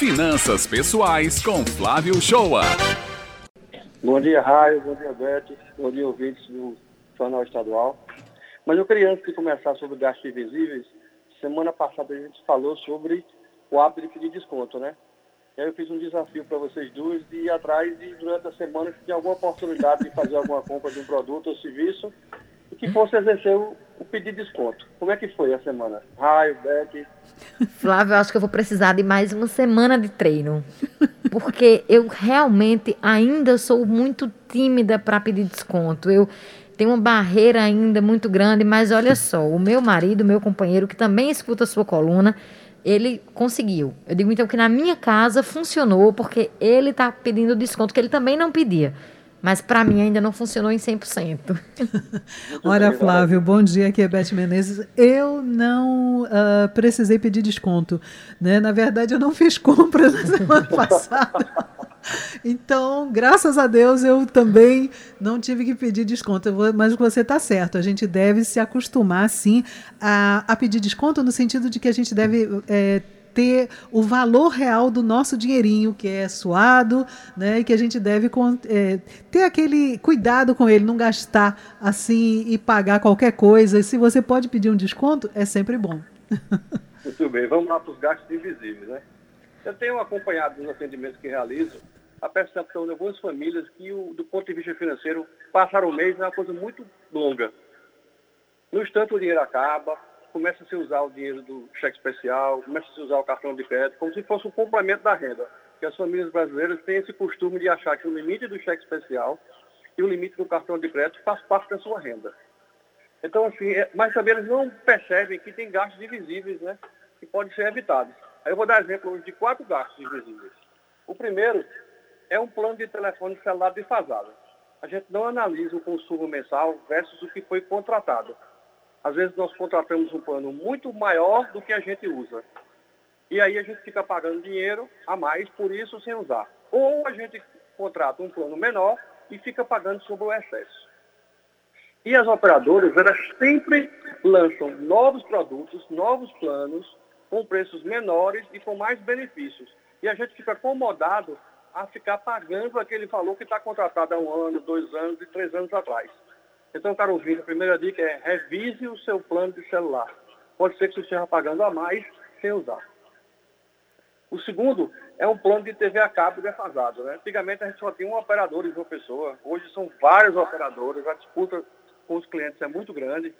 Finanças Pessoais com Flávio Shoa. Bom dia, Raio. Bom dia, Beth. Bom dia, ouvintes do Jornal Estadual. Mas eu queria, antes de começar sobre gastos invisíveis, semana passada a gente falou sobre o hábito de pedir desconto, né? E aí eu fiz um desafio para vocês duas de ir atrás e durante a semana, se alguma oportunidade de fazer alguma compra de um produto ou serviço, e que fosse exercer o, o pedido de desconto. Como é que foi a semana? Raio, Beck? Flávio, eu acho que eu vou precisar de mais uma semana de treino. Porque eu realmente ainda sou muito tímida para pedir desconto. Eu tenho uma barreira ainda muito grande, mas olha só, o meu marido, meu companheiro, que também escuta a sua coluna, ele conseguiu. Eu digo então que na minha casa funcionou, porque ele está pedindo desconto que ele também não pedia. Mas para mim ainda não funcionou em 100%. Olha, Flávio, bom dia. Aqui é Beth Menezes. Eu não uh, precisei pedir desconto. Né? Na verdade, eu não fiz compras na semana passada. Então, graças a Deus, eu também não tive que pedir desconto. Mas você está certo, a gente deve se acostumar, sim, a, a pedir desconto no sentido de que a gente deve. É, ter o valor real do nosso dinheirinho, que é suado, né? E que a gente deve é, ter aquele cuidado com ele, não gastar assim e pagar qualquer coisa. E se você pode pedir um desconto, é sempre bom. Muito bem, vamos lá para os gastos invisíveis, né? Eu tenho acompanhado nos atendimentos que realizo a percepção de algumas famílias que, do ponto de vista financeiro, passar o mês é uma coisa muito longa. No instante, o dinheiro acaba, começa a se usar o dinheiro do cheque especial, começa a se usar o cartão de crédito, como se fosse um complemento da renda. Porque as famílias brasileiras têm esse costume de achar que o limite do cheque especial e o limite do cartão de crédito faz parte da sua renda. Então, assim, é, mas também eles não percebem que tem gastos invisíveis, né? Que podem ser evitados. Aí eu vou dar exemplo de quatro gastos invisíveis. O primeiro é um plano de telefone celular defasado. A gente não analisa o consumo mensal versus o que foi contratado. Às vezes nós contratamos um plano muito maior do que a gente usa. E aí a gente fica pagando dinheiro a mais por isso sem usar. Ou a gente contrata um plano menor e fica pagando sobre o excesso. E as operadoras, elas sempre lançam novos produtos, novos planos, com preços menores e com mais benefícios. E a gente fica acomodado a ficar pagando aquele valor que está contratado há um ano, dois anos e três anos atrás. Então, caro ouvinte, a primeira dica é revise o seu plano de celular. Pode ser que você esteja pagando a mais sem usar. O segundo é um plano de TV a cabo defasado. Né? Antigamente a gente só tinha um operador em uma pessoa, hoje são vários operadores, a disputa com os clientes é muito grande.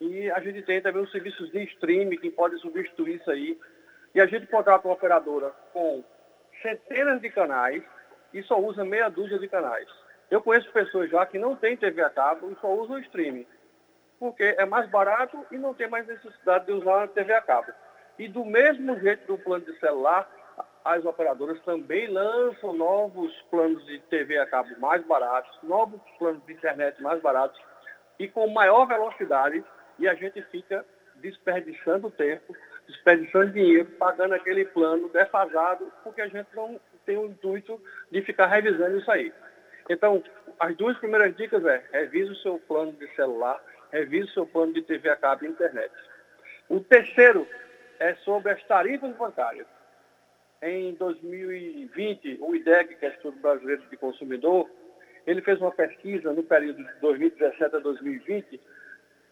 E a gente tem também os serviços de streaming que podem substituir isso aí. E a gente contrata uma operadora com centenas de canais e só usa meia dúzia de canais. Eu conheço pessoas já que não têm TV a cabo e só usam o streaming, porque é mais barato e não tem mais necessidade de usar a TV a cabo. E do mesmo jeito do plano de celular, as operadoras também lançam novos planos de TV a cabo mais baratos, novos planos de internet mais baratos e com maior velocidade e a gente fica desperdiçando tempo, desperdiçando dinheiro, pagando aquele plano defasado, porque a gente não tem o intuito de ficar revisando isso aí. Então, as duas primeiras dicas é revise o seu plano de celular, revise o seu plano de TV a cabo e internet. O terceiro é sobre as tarifas bancárias. Em 2020, o IDEC, que é o Estudo Brasileiro de Consumidor, ele fez uma pesquisa no período de 2017 a 2020.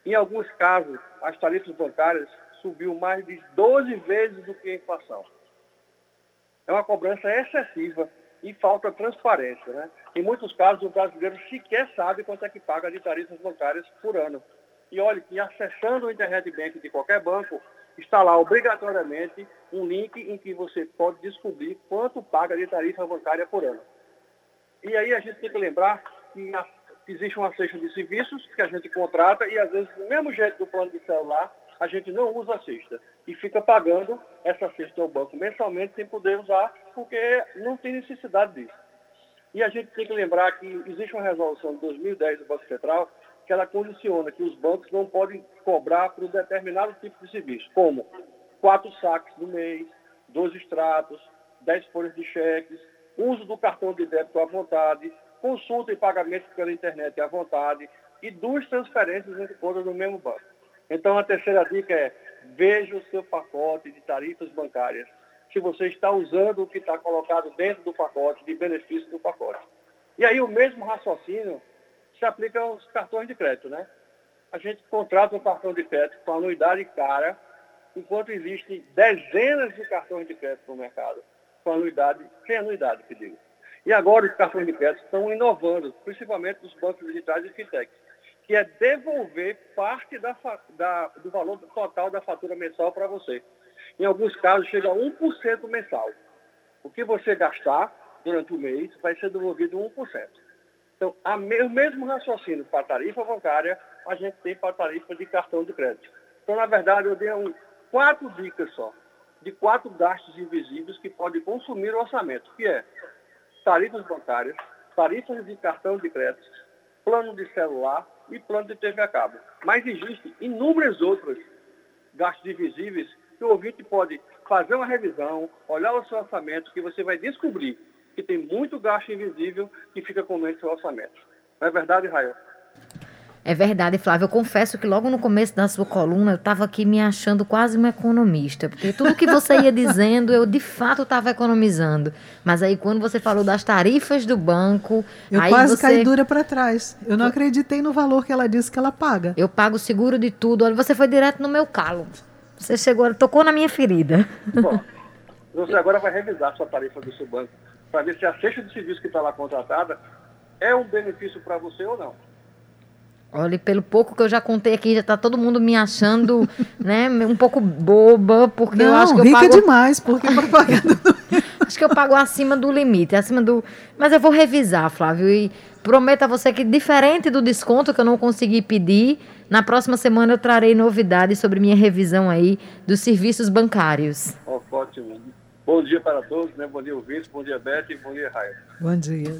Em alguns casos, as tarifas bancárias subiu mais de 12 vezes do que a inflação. É uma cobrança excessiva e falta transparência. Né? Em muitos casos, o brasileiro sequer sabe quanto é que paga de tarifas bancárias por ano. E olhe que acessando o Internet Bank de qualquer banco, está lá obrigatoriamente um link em que você pode descobrir quanto paga de tarifa bancária por ano. E aí a gente tem que lembrar que existe uma cesta de serviços que a gente contrata e às vezes, do mesmo jeito do plano de celular, a gente não usa a cesta e fica pagando essa cesta ao banco mensalmente sem poder usar, porque não tem necessidade disso. E a gente tem que lembrar que existe uma resolução de 2010 do Banco Central que ela condiciona que os bancos não podem cobrar por um determinado tipo de serviço, como quatro saques no mês, dois extratos, dez folhas de cheques, uso do cartão de débito à vontade, consulta e pagamento pela internet à vontade e duas transferências entre contas no mesmo banco. Então, a terceira dica é veja o seu pacote de tarifas bancárias. se você está usando o que está colocado dentro do pacote, de benefício do pacote. E aí o mesmo raciocínio se aplica aos cartões de crédito, né? A gente contrata um cartão de crédito com anuidade cara, enquanto existem dezenas de cartões de crédito no mercado com anuidade, sem anuidade, que digo. E agora os cartões de crédito estão inovando, principalmente os bancos digitais e fintechs, que é devolver parte da, da, do valor total da fatura mensal para você. Em alguns casos chega a 1% mensal. O que você gastar durante o mês vai ser devolvido 1%. Então, a, o mesmo raciocínio para a tarifa bancária, a gente tem para a tarifa de cartão de crédito. Então, na verdade, eu dei um, quatro dicas só, de quatro gastos invisíveis que podem consumir o orçamento, que é tarifas bancárias, tarifas de cartão de crédito, plano de celular e plano de TV a cabo. Mas existem inúmeras outras gastos invisíveis que o ouvinte pode fazer uma revisão, olhar o seu orçamento, que você vai descobrir que tem muito gasto invisível que fica com o seu orçamento. Não é verdade, Raio? É verdade, Flávio. Eu confesso que logo no começo da sua coluna eu estava aqui me achando quase uma economista, porque tudo que você ia dizendo eu de fato estava economizando. Mas aí quando você falou das tarifas do banco, eu quase você... caí dura para trás. Eu não acreditei no valor que ela disse que ela paga. Eu pago seguro de tudo. Olha, você foi direto no meu calo. Você chegou, tocou na minha ferida. Bom, você agora vai revisar sua tarifa do seu banco para ver se a cesta de serviço que está lá contratada é um benefício para você ou não. Olha, pelo pouco que eu já contei aqui, já está todo mundo me achando, né, um pouco boba, porque não, eu acho que eu rica pago... demais, porque propaganda Acho que eu pago acima do limite, acima do... Mas eu vou revisar, Flávio, e prometo a você que diferente do desconto que eu não consegui pedir, na próxima semana eu trarei novidades sobre minha revisão aí dos serviços bancários. Ótimo. Bom dia para todos, né? Bom dia, ouvintes, bom dia, Beth, bom dia, Raia. Bom dia.